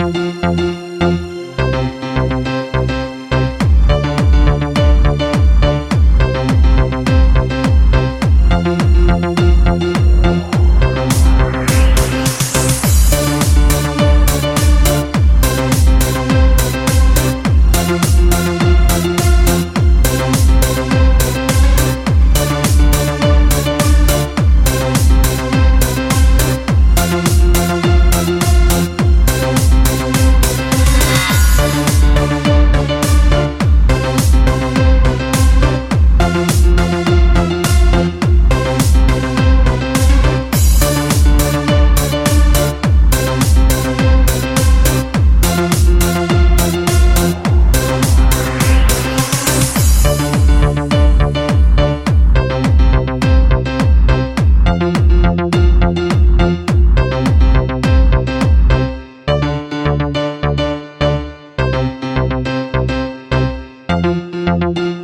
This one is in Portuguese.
Música Música